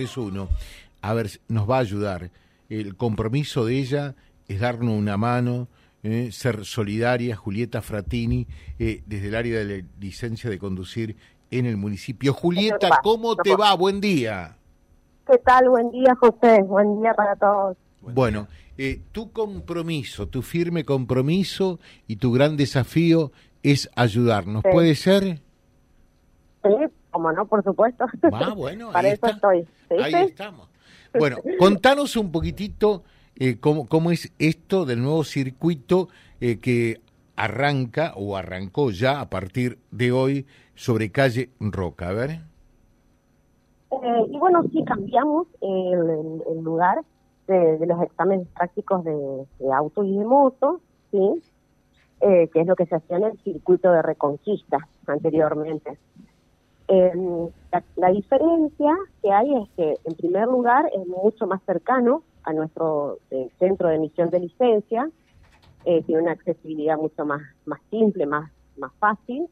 es uno, a ver, nos va a ayudar. El compromiso de ella es darnos una mano, eh, ser solidaria, Julieta Fratini, eh, desde el área de la licencia de conducir en el municipio. Julieta, ¿cómo te va? Buen día. ¿Qué tal? Buen día, José. Buen día para todos. Bueno, eh, tu compromiso, tu firme compromiso y tu gran desafío es ayudarnos. ¿Puede ser? Sí, como no, por supuesto. Ah, bueno, Para eso estoy. Ahí estamos. Bueno, contanos un poquitito eh, cómo, cómo es esto del nuevo circuito eh, que arranca o arrancó ya a partir de hoy sobre calle Roca. A ver. Eh, y bueno, sí, cambiamos el, lugar de, los exámenes prácticos de, auto y de moto, ¿sí? que es lo que se hacía en el circuito de Reconquista anteriormente. Eh, la, diferencia que hay es que, en primer lugar, es mucho más cercano a nuestro eh, centro de emisión de licencia, eh, tiene una accesibilidad mucho más, más simple, más, más fácil,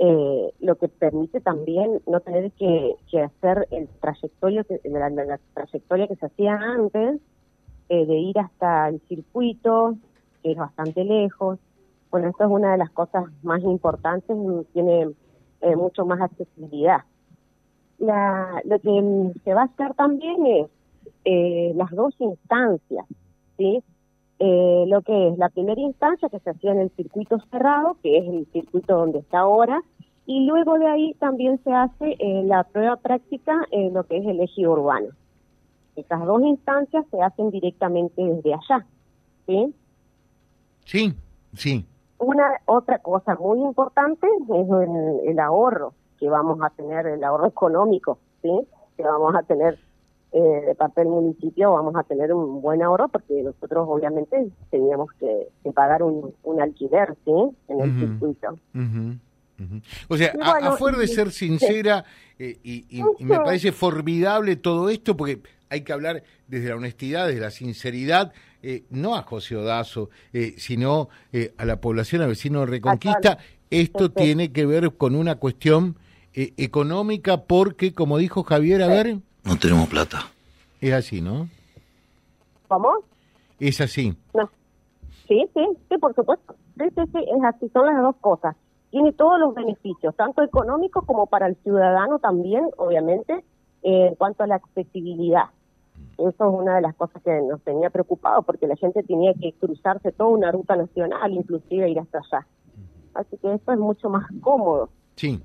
eh, lo que permite también no tener que, hacer el trayectorio que, la, trayectoria que se hacía antes, de ir hasta el circuito, que es bastante lejos. Bueno, esto es una de las cosas más importantes, tiene eh, mucho más accesibilidad. La, lo que se va a hacer también es eh, las dos instancias, ¿sí? Eh, lo que es la primera instancia que se hacía en el circuito cerrado, que es el circuito donde está ahora, y luego de ahí también se hace la prueba práctica en lo que es el eje urbano. Esas dos instancias se hacen directamente desde allá, ¿sí? Sí, sí. Una otra cosa muy importante es el, ahorro que vamos a tener, el ahorro económico, ¿sí? Que vamos a tener eh, de parte del municipio, vamos a tener un buen ahorro porque nosotros obviamente teníamos que, pagar un, alquiler, ¿sí? En el circuito. O sea, afuera de ser sincera, eh, y, me parece formidable todo esto, porque hay que hablar desde la honestidad, desde la sinceridad, eh, no a José Odazo, eh, sino a la población, al vecino de Reconquista. Esto tiene que ver con una cuestión económica, porque, como dijo Javier, a ver... No tenemos plata. Es así, ¿no? ¿Cómo? Es así. No. Sí, sí, sí, por supuesto. Sí, sí, sí, es así, son las dos cosas tiene todos los beneficios, tanto económicos como para el ciudadano también, obviamente, eh, en cuanto a la accesibilidad. Eso es una de las cosas que nos tenía preocupado, porque la gente tenía que cruzarse toda una ruta nacional, inclusive ir hasta allá. Así que esto es mucho más cómodo. Sí.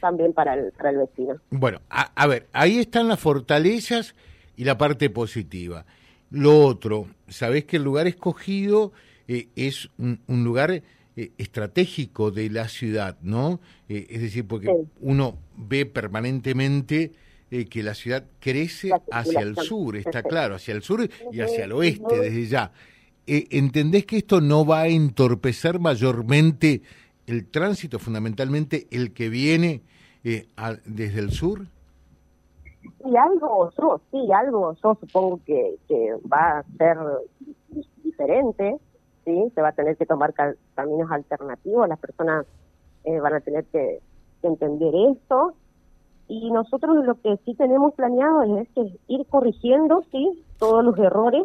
También para el, para el vecino. Bueno, a, ver, ahí están las fortalezas y la parte positiva. Lo otro, sabés que el lugar escogido eh, es un, un lugar eh, estratégico de la ciudad, ¿no? Eh, es decir, porque uno ve permanentemente eh, que la ciudad crece hacia el sur, está claro, hacia el sur y hacia el oeste desde ya. ¿Entendés que esto no va a entorpecer mayormente el tránsito, fundamentalmente el que viene desde el sur? Sí, algo, yo, sí, algo, yo supongo que, que va a ser diferente, se va a tener que tomar caminos alternativos, las personas eh, van a tener que, entender esto. Y nosotros lo que sí tenemos planeado es, ir corrigiendo, ¿sí? Todos los errores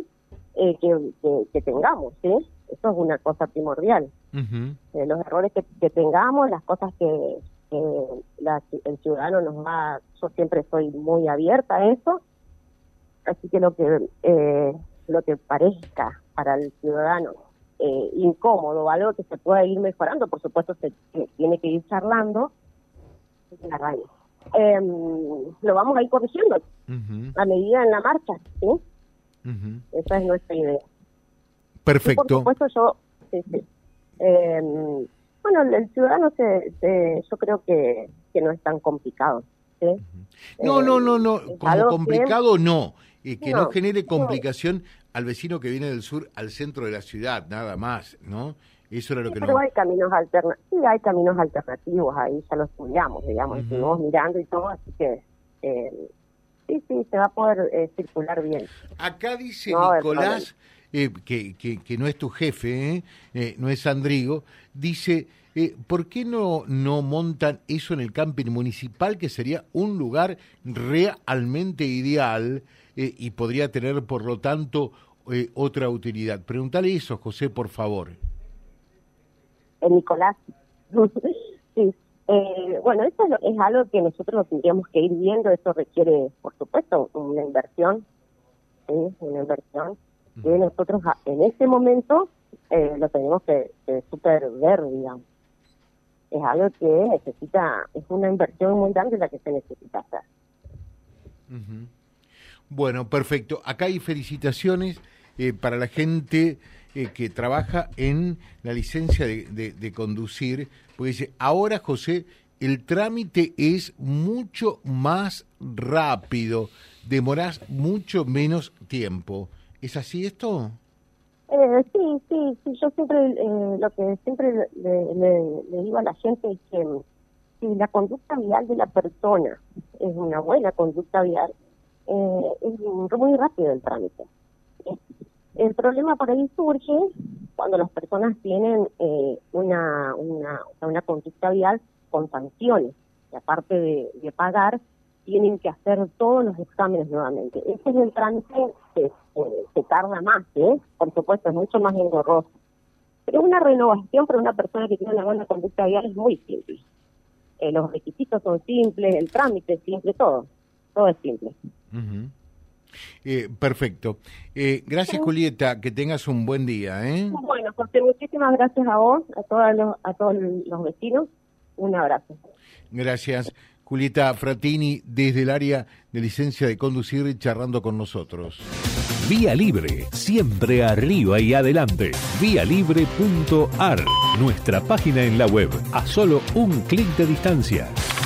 eh, que, tengamos, ¿sí? Eso es una cosa primordial. Eh, los errores que, tengamos, las cosas que, el ciudadano nos va... Yo siempre soy muy abierta a eso. Así que lo que, lo que parezca para el ciudadano eh, incómodo, algo que se pueda ir mejorando, por supuesto se, tiene que ir charlando em, lo vamos a ir corrigiendo a medida en la marcha, ¿sí? Esa es nuestra idea. Perfecto. por supuesto yo, em, bueno, el, ciudadano se, yo creo que, que no es tan complicado. ¿sí? No, no, no, no, como complicado no, y que no, genere complicación al vecino que viene del sur al centro de la ciudad, nada más, ¿no? Eso era lo que pero hay caminos alternativos, sí, hay caminos alternativos, ahí ya lo estudiamos, digamos, estuvimos mirando y todo, así que eh, sí, sí, se va a poder eh, circular bien. Acá dice Nicolás, eh, que, que, que, no es tu jefe, no es Andrigo, dice eh, ¿por qué no, no montan eso en el camping municipal, que sería un lugar realmente ideal eh, y podría tener, por lo tanto, eh, otra utilidad? Pregúntale eso, José, por favor. Nicolás. sí. bueno, eso es, algo que nosotros tendríamos que ir viendo. Eso requiere, por supuesto, una inversión. ¿sí? Una inversión que nosotros en este momento eh, lo tenemos que, super ver, digamos. Es algo que necesita, es una inversión muy grande la que se necesita hacer. Bueno, perfecto. Acá hay felicitaciones eh, para la gente eh, que trabaja en la licencia de, de, conducir, porque dice, ahora José, el trámite es mucho más rápido, demorás mucho menos tiempo. ¿Es así esto? Eh, sí, sí, sí, yo siempre, eh, lo que siempre le, digo a la gente es que si la conducta vial de la persona es una buena conducta vial, eh, es muy rápido el trámite. El problema por ahí surge cuando las personas tienen eh, una, una, una conducta vial con sanciones, y aparte de, pagar, tienen que hacer todos los exámenes nuevamente. Ese es el trámite que se tarda más, ¿eh? por supuesto, es mucho más engorroso. Pero una renovación para una persona que tiene una buena conducta vial es muy simple. Eh, los requisitos son simples, el trámite es simple, todo. Todo es simple. Eh, perfecto. Eh, gracias, Julieta. Que tengas un buen día. ¿eh? Bueno, José, muchísimas gracias a vos, a todos los, a todos los vecinos. Un abrazo. Gracias. Julieta Fratini, desde el área de licencia de conducir, charlando con nosotros. Vía Libre, siempre arriba y adelante. Vialibre.ar, nuestra página en la web, a solo un clic de distancia.